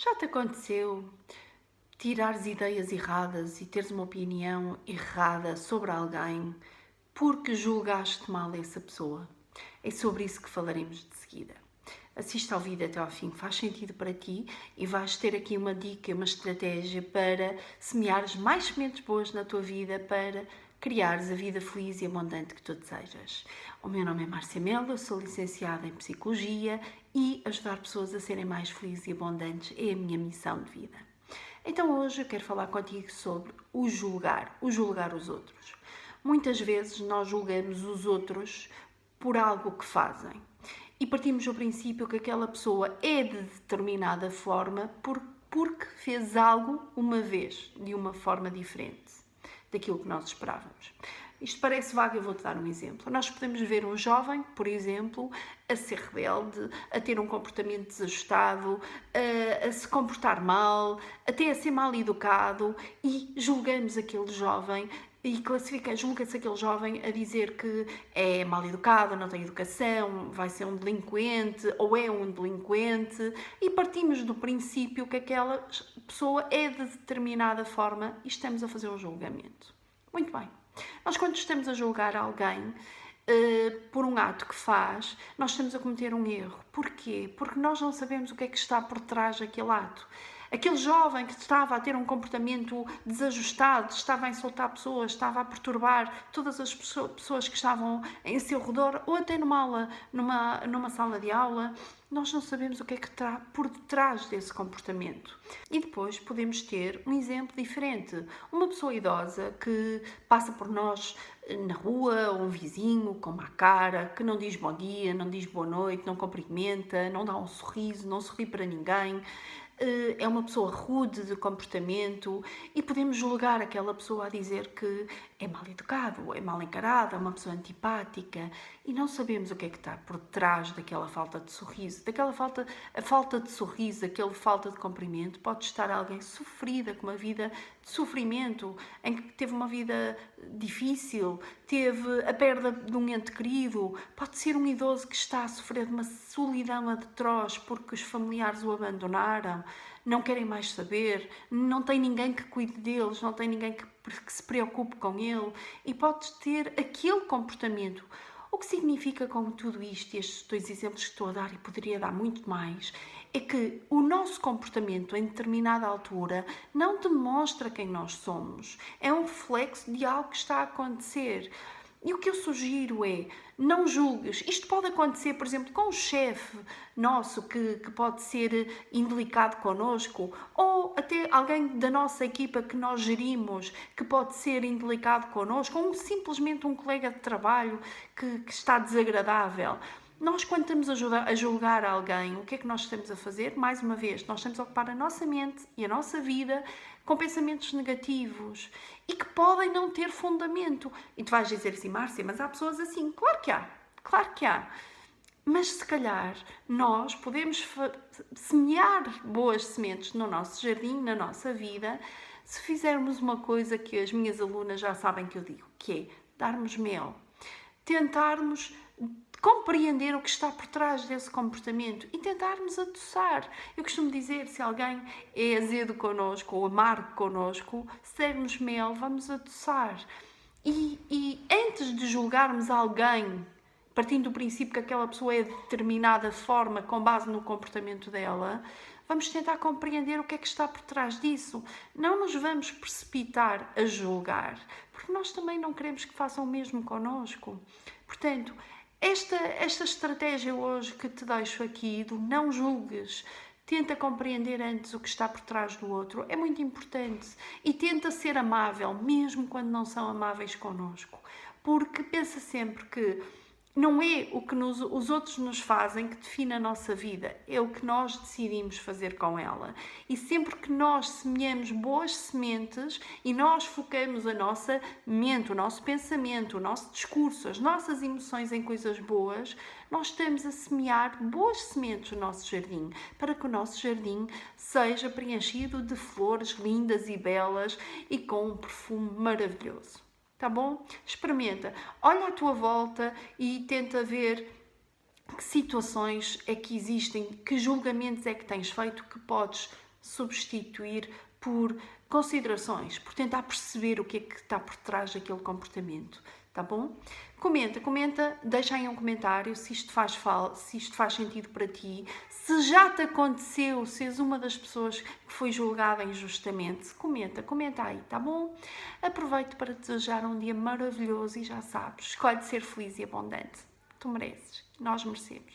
Já te aconteceu tirares ideias erradas e teres uma opinião errada sobre alguém porque julgaste mal essa pessoa? É sobre isso que falaremos de seguida. Assista ao vídeo até ao fim, faz sentido para ti e vais ter aqui uma dica, uma estratégia para semeares mais sementes boas na tua vida para criares a vida feliz e abundante que tu desejas. O meu nome é Márcia Melo, eu sou licenciada em Psicologia e ajudar pessoas a serem mais felizes e abundantes é a minha missão de vida. Então hoje eu quero falar contigo sobre o julgar, o julgar os outros. Muitas vezes nós julgamos os outros por algo que fazem e partimos do princípio que aquela pessoa é de determinada forma porque fez algo uma vez, de uma forma diferente daquilo que nós esperávamos. Isto parece vago, eu vou-te dar um exemplo. Nós podemos ver um jovem, por exemplo, a ser rebelde, a ter um comportamento desajustado, a, a se comportar mal, até a ser mal educado e julgamos aquele jovem e classifica, julga-se aquele jovem a dizer que é mal educado, não tem educação, vai ser um delinquente ou é um delinquente e partimos do princípio que aquela pessoa é de determinada forma e estamos a fazer um julgamento. Muito bem. Nós quando estamos a julgar alguém uh, por um ato que faz, nós estamos a cometer um erro. Porquê? Porque nós não sabemos o que é que está por trás daquele ato. Aquele jovem que estava a ter um comportamento desajustado, estava a insultar pessoas, estava a perturbar todas as pessoas que estavam em seu redor, ou até numa aula, numa, numa sala de aula, nós não sabemos o que é que está por detrás desse comportamento. E depois podemos ter um exemplo diferente. Uma pessoa idosa que passa por nós na rua, ou um vizinho com uma cara, que não diz bom dia, não diz boa noite, não cumprimenta, não dá um sorriso, não sorri para ninguém, eh, é uma pessoa rude de comportamento e podemos julgar aquela pessoa a dizer que é mal educado, é mal encarada, é uma pessoa antipática e não sabemos o que é que está por trás daquela falta de sorriso. Daquela falta, a falta de sorriso, aquela falta de cumprimento, pode estar alguém sofrida, com uma vida de sofrimento, em que teve uma vida difícil, teve a perda de um ente querido, pode ser um idoso que está a sofrer de uma solidão atroz porque os familiares o abandonaram, não querem mais saber, não tem ninguém que cuide deles, não tem ninguém que, que se preocupe com ele e pode ter aquele comportamento. O que significa com tudo isto, estes dois exemplos que estou a dar e poderia dar muito mais, é que o nosso comportamento em determinada altura não demonstra quem nós somos, é um reflexo de algo que está a acontecer. E o que eu sugiro é, não julgues. Isto pode acontecer, por exemplo, com um chefe nosso que, que pode ser indelicado connosco, ou até alguém da nossa equipa que nós gerimos que pode ser indelicado connosco, ou simplesmente um colega de trabalho que, que está desagradável. Nós, quando estamos a julgar alguém, o que é que nós estamos a fazer? Mais uma vez, nós estamos a ocupar a nossa mente e a nossa vida com pensamentos negativos e que podem não ter fundamento. E tu vais dizer assim, Márcia, mas há pessoas assim. Claro que há, claro que há. Mas se calhar nós podemos semear boas sementes no nosso jardim, na nossa vida, se fizermos uma coisa que as minhas alunas já sabem que eu digo, que é darmos mel. Tentarmos compreender o que está por trás desse comportamento e tentarmos adoçar. Eu costumo dizer, se alguém é azedo connosco ou amargo connosco, se dermos mel, vamos adoçar. E, e antes de julgarmos alguém, partindo do princípio que aquela pessoa é de determinada forma, com base no comportamento dela, vamos tentar compreender o que é que está por trás disso. Não nos vamos precipitar a julgar, porque nós também não queremos que façam o mesmo connosco. Portanto, esta, esta estratégia hoje que te deixo aqui do não julgues, tenta compreender antes o que está por trás do outro, é muito importante. E tenta ser amável, mesmo quando não são amáveis connosco. Porque pensa sempre que não é o que nos, os outros nos fazem que define a nossa vida, é o que nós decidimos fazer com ela. E sempre que nós semeamos boas sementes e nós focamos a nossa mente, o nosso pensamento, o nosso discurso, as nossas emoções em coisas boas, nós estamos a semear boas sementes no nosso jardim, para que o nosso jardim seja preenchido de flores lindas e belas e com um perfume maravilhoso tá bom? Experimenta, olha à tua volta e tenta ver que situações é que existem, que julgamentos é que tens feito que podes substituir por considerações, por tentar perceber o que é que está por trás daquele comportamento, tá bom? Comenta, comenta, deixa aí um comentário se isto faz fal se isto faz sentido para ti, se já te aconteceu, se és uma das pessoas que foi julgada injustamente, comenta, comenta aí, tá bom? Aproveito para te desejar um dia maravilhoso e já sabes, escolhe ser feliz e abundante. Tu mereces, nós merecemos.